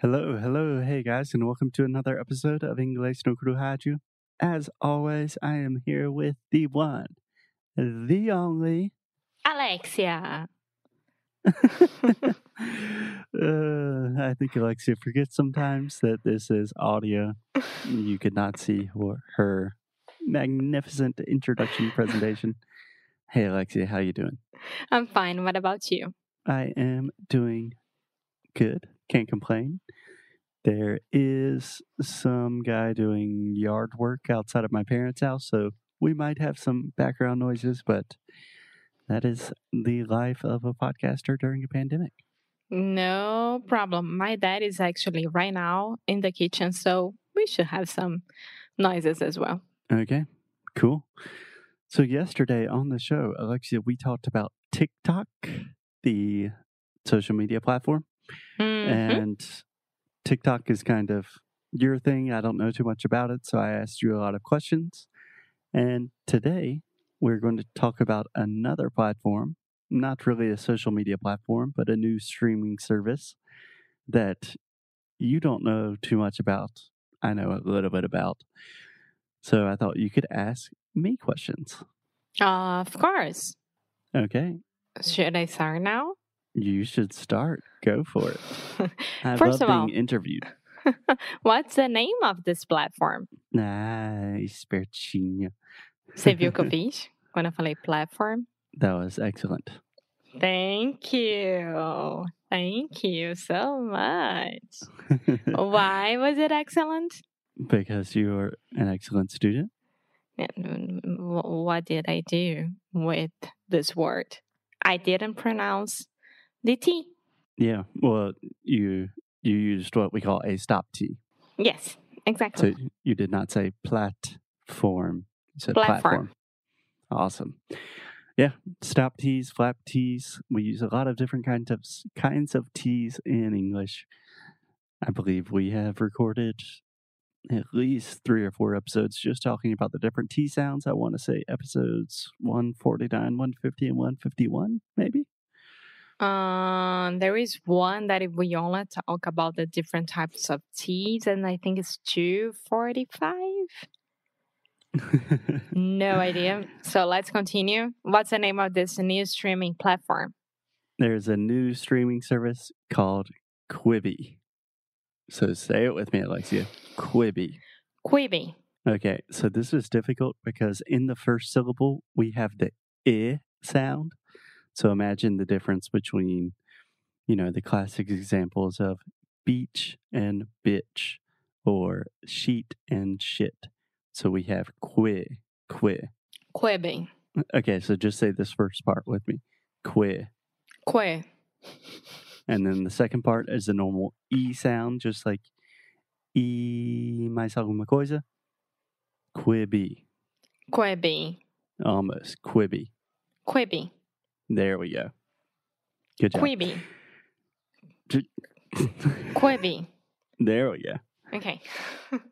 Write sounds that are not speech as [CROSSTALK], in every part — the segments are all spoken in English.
Hello, hello, hey guys, and welcome to another episode of Inglês no Rádio. As always, I am here with the one, the only. Alexia. [LAUGHS] uh, I think Alexia forgets sometimes that this is audio. [LAUGHS] You could not see her, her magnificent introduction presentation. Hey Alexia, how you doing? I'm fine. What about you? I am doing good. Can't complain. There is some guy doing yard work outside of my parents' house, so we might have some background noises, but that is the life of a podcaster during a pandemic. No problem. My dad is actually right now in the kitchen, so we should have some noises as well. Okay, cool. So, yesterday on the show, Alexia, we talked about TikTok, the social media platform. Mhm. And TikTok is kind of your thing. I don't know too much about it, so I asked you a lot of questions. And today we're going to talk about another platform, not really a social media platform, but a new streaming service that you don't know too much about. I know a little bit about. So I thought you could ask me questions. Of course. Okay. Should I start now? You should start. Go for it. [LAUGHS] I First love of all- being interviewed. [LAUGHS] What's the name of this platform? Ai, espertinho. Você viu que eu fiz quando eu falei platform? That was excellent. Thank you. Thank you so much. [LAUGHS] Why was it excellent? because you're an excellent student. And mm, what did I do with this word? I didn't pronounce the T. Yeah. Well, you you used what we call a stop T. Yes, exactly. So you did not say platform. You said Platform. platform. Awesome. Yeah, stop T's, flap T's. We use a lot of different kinds of kinds of T's in English. I believe we have recorded at least three or four episodes just talking about the different T sounds. I want to say episodes 149, 150, and 151, maybe. Um, there is one that if we only talk about the different types of teas, and I think it's two forty-five. No idea. [LAUGHS] So let's continue. What's the name of this new streaming platform? There's a new streaming service called Quibi. So say it with me, Alexia. Quibi. Quibi. Okay, so this is difficult because in the first syllable we have the i sound. So imagine the difference between, you know, the classic examples of beach and bitch or sheet and shit. So we have qui, qui. Quibi. Okay, so just say this first part with me. Qui. Qui. And then the second part is the normal E sound, just like E mais alguma coisa. Quibi. Quibi. Almost. Quibi. Quibi. There we go. Good job. Quibi. Quibi. [LAUGHS] there we go. Okay. [LAUGHS]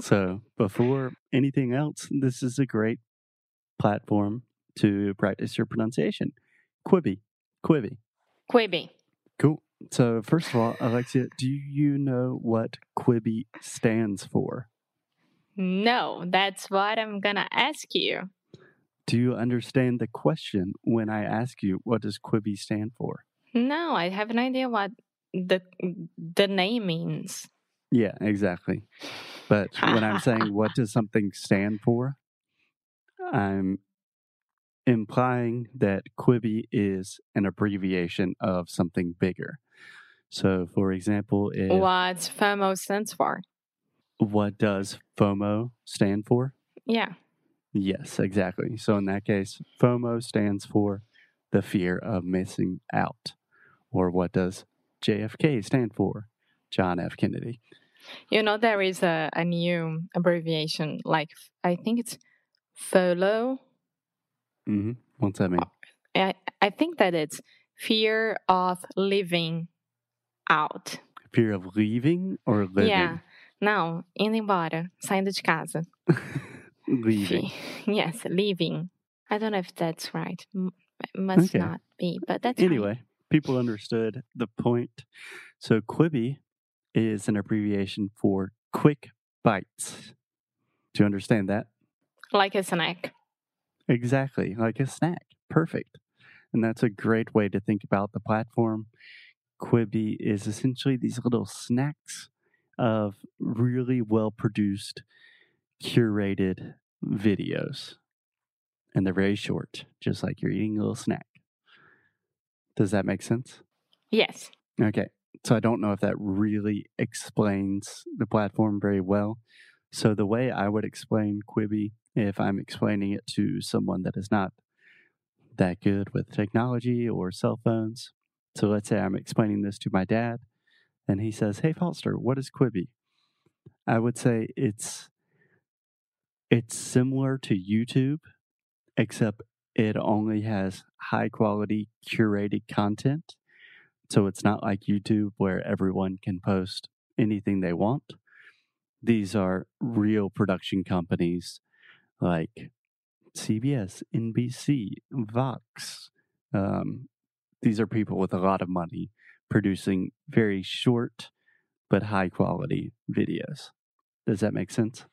So before anything else, this is a great platform to practice your pronunciation. Quibi. Quibi. Quibi. Cool. So first of all, Alexia, do you know what Quibi stands for? No, that's what I'm gonna ask you. Do you understand the question when I ask you what does Quibi stand for? No, I have no idea what the the name means. Yeah, exactly. But when I'm saying [LAUGHS] what does something stand for, I'm implying that Quibi is an abbreviation of something bigger. So, for example, if, What FOMO stands for? what does FOMO stand for? Yeah. Yes, exactly. So, in that case, FOMO stands for the fear of missing out. Or what does JFK stand for? John F. Kennedy. You know, there is a, a new abbreviation, like I think it's FOLO. hmm What's that mean? I, I think that it's fear of living out. Fear of leaving or living? Yeah. Não, indo embora, saindo de casa. [LAUGHS] leaving. [LAUGHS] Yes, leaving. I don't know if that's right. M- must Okay. not be, but that's. Anyway, people understood the point. So Quibi is an abbreviation for quick bites. Do you understand that? Like a snack. Exactly, like a snack. Perfect. And that's a great way to think about the platform. Quibi is essentially these little snacks of really well produced, curated videos. And they're very short, just like you're eating a little snack. Does that make sense? Yes. Okay. So I don't know if that really explains the platform very well. So the way I would explain Quibi, if I'm explaining it to someone that is not that good with technology or cell phones. So let's say I'm explaining this to my dad and he says, "Hey Foster, what is Quibi?" I would say it's it's similar to YouTube except it only has high quality curated content. So it's not like YouTube where everyone can post anything they want. These are real production companies like CBS, NBC, Vox. Um, these are people with a lot of money producing very short but high quality videos. Does that make sense?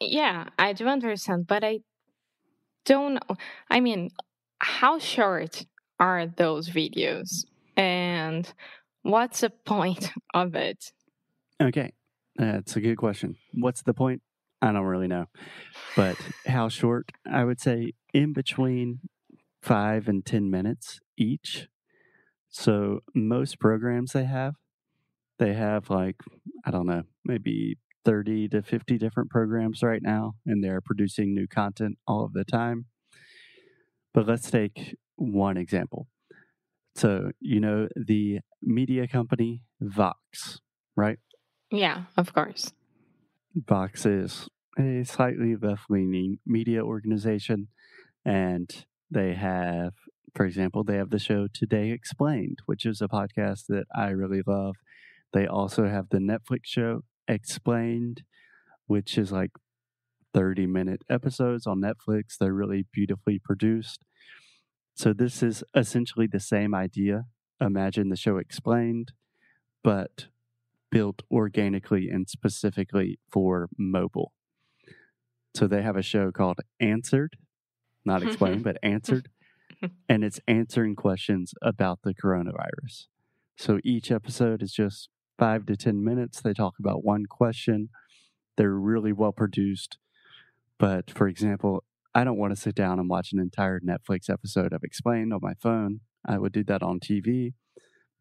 Yeah, I do understand, but I don't know. I mean, how short are those videos? And what's the point [LAUGHS] of it? Okay, that's a good question. What's the point? I don't really know. But [LAUGHS] how short? I would say in between five and 10 minutes each. So most programs they have, they have like, I don't know, maybe 30 to 50 different programs right now, and they're producing new content all of the time. But let's take one example. So, you know, the media company Vox, right? Yeah, of course. Vox is a slightly left leaning media organization, and they have, for example, they have the show Today Explained, which is a podcast that I really love. They also have the Netflix show Explained, which is like 30 minute episodes on Netflix. They're really beautifully produced. So, this is essentially the same idea. Imagine the show Explained, but built organically and specifically for mobile. So, they have a show called Answered, not Explained, but [LAUGHS] Answered, and it's answering questions about the coronavirus. So, each episode is just five to 10 minutes. They talk about one question. They're really well produced. But for example, I don't want to sit down and watch an entire Netflix episode of Explained on my phone. I would do that on TV.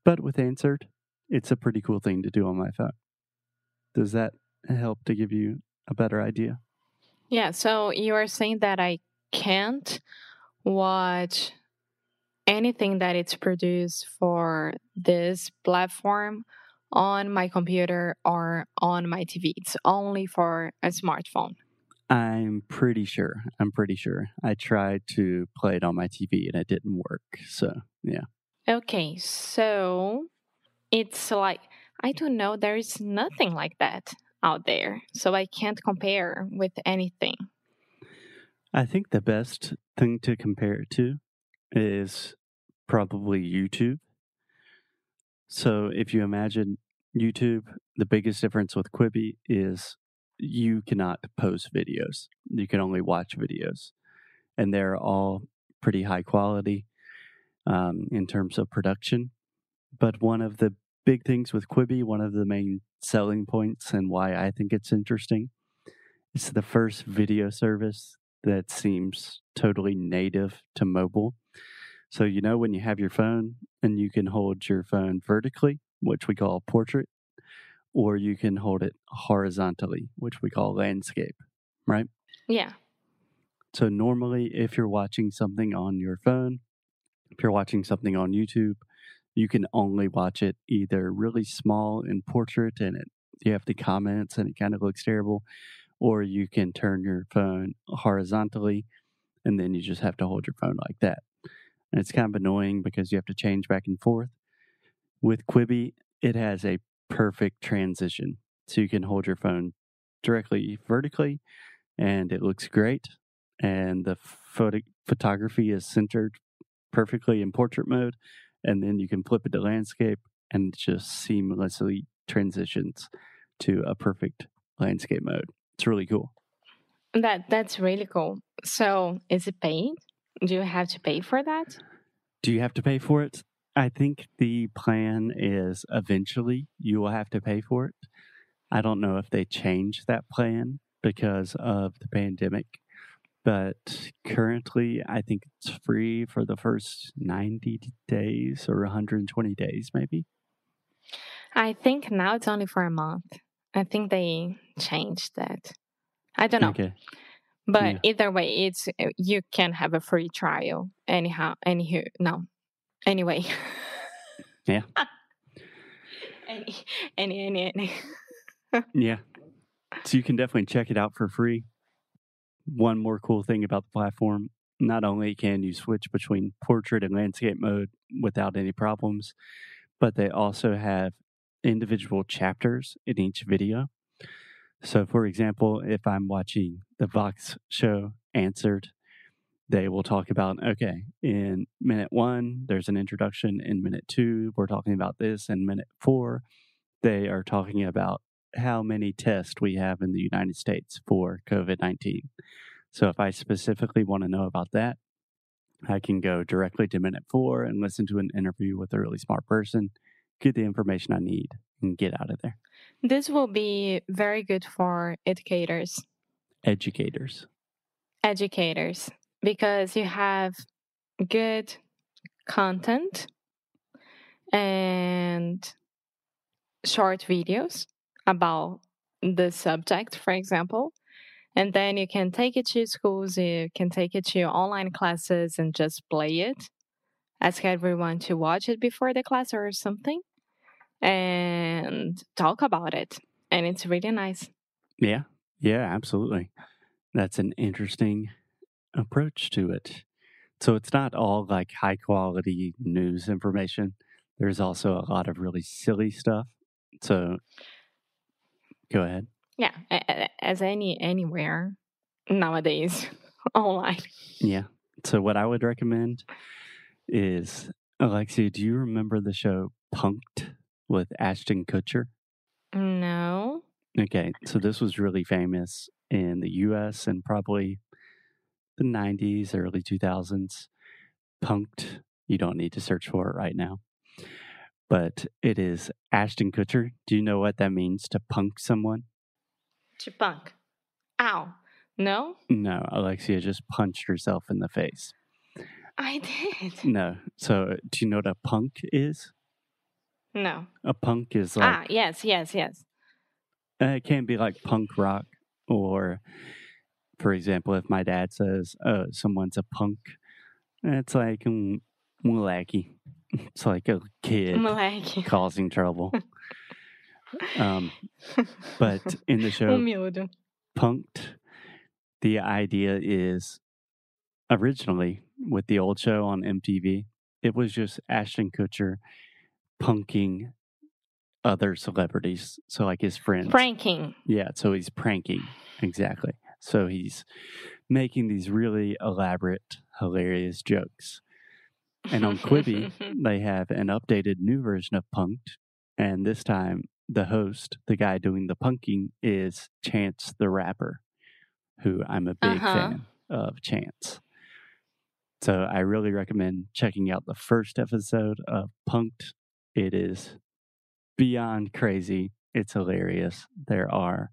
But with Answered, it's a pretty cool thing to do on my phone. Does that help to give you a better idea? Yeah, so you are saying that I can't watch anything that it's produced for this platform on my computer or on my TV. It's only for a smartphone. I'm pretty sure. I'm pretty sure. I tried to play it on my TV and it didn't work. So, yeah. Okay, so it's like, I don't know, there is nothing like that out there. So I can't compare with anything. I think the best thing to compare it to is probably YouTube. So if you imagine YouTube, the biggest difference with Quibi is you cannot post videos. You can only watch videos. And they're all pretty high quality um, in terms of production. But one of the big things with Quibi, one of the main selling points and why I think it's interesting, it's the first video service that seems totally native to mobile. So, you know, when you have your phone and you can hold your phone vertically, which we call portrait, or you can hold it horizontally, which we call landscape, right? Yeah. So, normally, if you're watching something on your phone, if you're watching something on YouTube, you can only watch it either really small in portrait and it you have the comments and it kind of looks terrible, or you can turn your phone horizontally and then you just have to hold your phone like that. And it's kind of annoying because you have to change back and forth. With Quibi, it has a perfect transition. So you can hold your phone directly vertically and it looks great. And the photo- photography is centered perfectly in portrait mode. And then you can flip it to landscape and it just seamlessly transitions to a perfect landscape mode. It's really cool. That that's really cool. So, is it paid? Do you have to pay for that? Do you have to pay for it? I think the plan is eventually you will have to pay for it. I don't know if they changed that plan because of the pandemic, but currently I think it's free for the first 90 days or 120 days, maybe. I think now it's only for a month. I think they changed that. I don't know. Okay. But Yeah. either way, it's uh, you can have a free trial anyhow. Anyhow, no. Anyway. Yeah. [LAUGHS] any, any, any, any. [LAUGHS] Yeah. So you can definitely check it out for free. One more cool thing about the platform not only can you switch between portrait and landscape mode without any problems, but they also have individual chapters in each video. So, for example, if I'm watching the Vox show Answered, they will talk about okay, in minute one, there's an introduction. In minute two, we're talking about this. In minute four, they are talking about how many tests we have in the United States for COVID 19. So if I specifically want to know about that, I can go directly to minute four and listen to an interview with a really smart person, get the information I need, and get out of there. This will be very good for educators, Educators. educators, because you have good content and short videos about the subject, for example. And then you can take it to schools, you can take it to online classes and just play it. Ask everyone to watch it before the class or something and talk about it. And it's really nice. Yeah. Yeah, absolutely. That's an interesting approach to it. So it's not all like high quality news information. There's also a lot of really silly stuff. So go ahead. Yeah, as any anywhere nowadays [LAUGHS] online. Yeah. So what I would recommend is Alexia, do you remember the show Punked with Ashton Kutcher? No. Okay, so this was really famous in the US and probably the 90s, early 2000s. Punked, you don't need to search for it right now. But it is Ashton Kutcher. Do you know what that means to punk someone? To punk. Ow. No? No, Alexia just punched herself in the face. I did. No. So, do you know what a punk is? No. A punk is like ah, yes, yes, yes. Uh, it can be like punk rock, or for example, if my dad says, "Oh, someone's a punk," it's like mm, moleque. [LAUGHS] It's like a kid Moleque. [LAUGHS] causing trouble. um, but in the [LAUGHS] show Humilde. Punked, the idea is originally with the old show on MTV, it was just Ashton Kutcher punking other celebrities, so like his friends. Pranking. Yeah, so he's pranking. Exactly. So he's making these really elaborate, hilarious jokes. And on Quibi, [LAUGHS] they have an updated new version of Punked. And this time, the host, the guy doing the punking, is Chance the Rapper, who I'm a big Uh-huh. fan of Chance. So I really recommend checking out the first episode of Punked. It is beyond crazy. It's hilarious. There are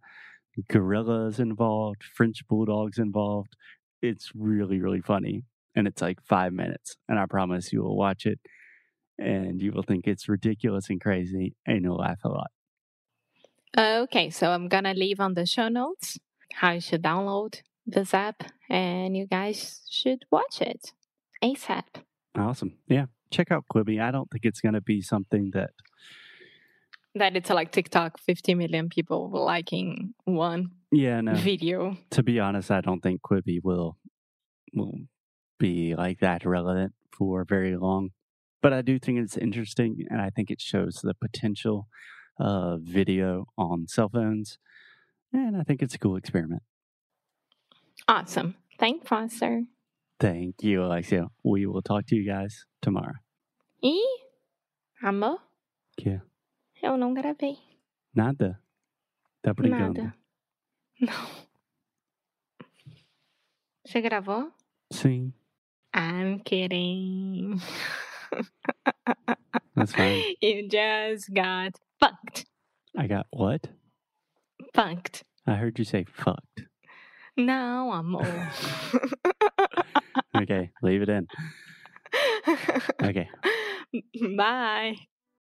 gorillas involved, French bulldogs involved. It's really, really funny. And it's like five minutes. And I promise you will watch it and you will think it's ridiculous and crazy and you'll laugh a lot. Okay, so I'm gonna leave on the show notes how you should download this app and you guys should watch it ASAP. Awesome. Yeah. Check out Quibi. I don't think it's going to be something that, That it's like TikTok, 50 million people liking one yeah, no. video. to be honest, I don't think Quibi will will be like that relevant for very long. But I do think it's interesting, and I think it shows the potential of video on cell phones, and I think it's a cool experiment. Awesome. Thanks, Foster. Thank you, Alexia. We will talk to you guys tomorrow. E amor, Yeah. Eu não gravei. Nada. Tá brincando. Nada. [LAUGHS] Não. Você gravou? Sim, I'm kidding. [LAUGHS] that's fine. You just got fucked. I got what? Fucked. I heard you say fucked. No, I'm amor. [LAUGHS] Okay, leave it in. Okay. Bye.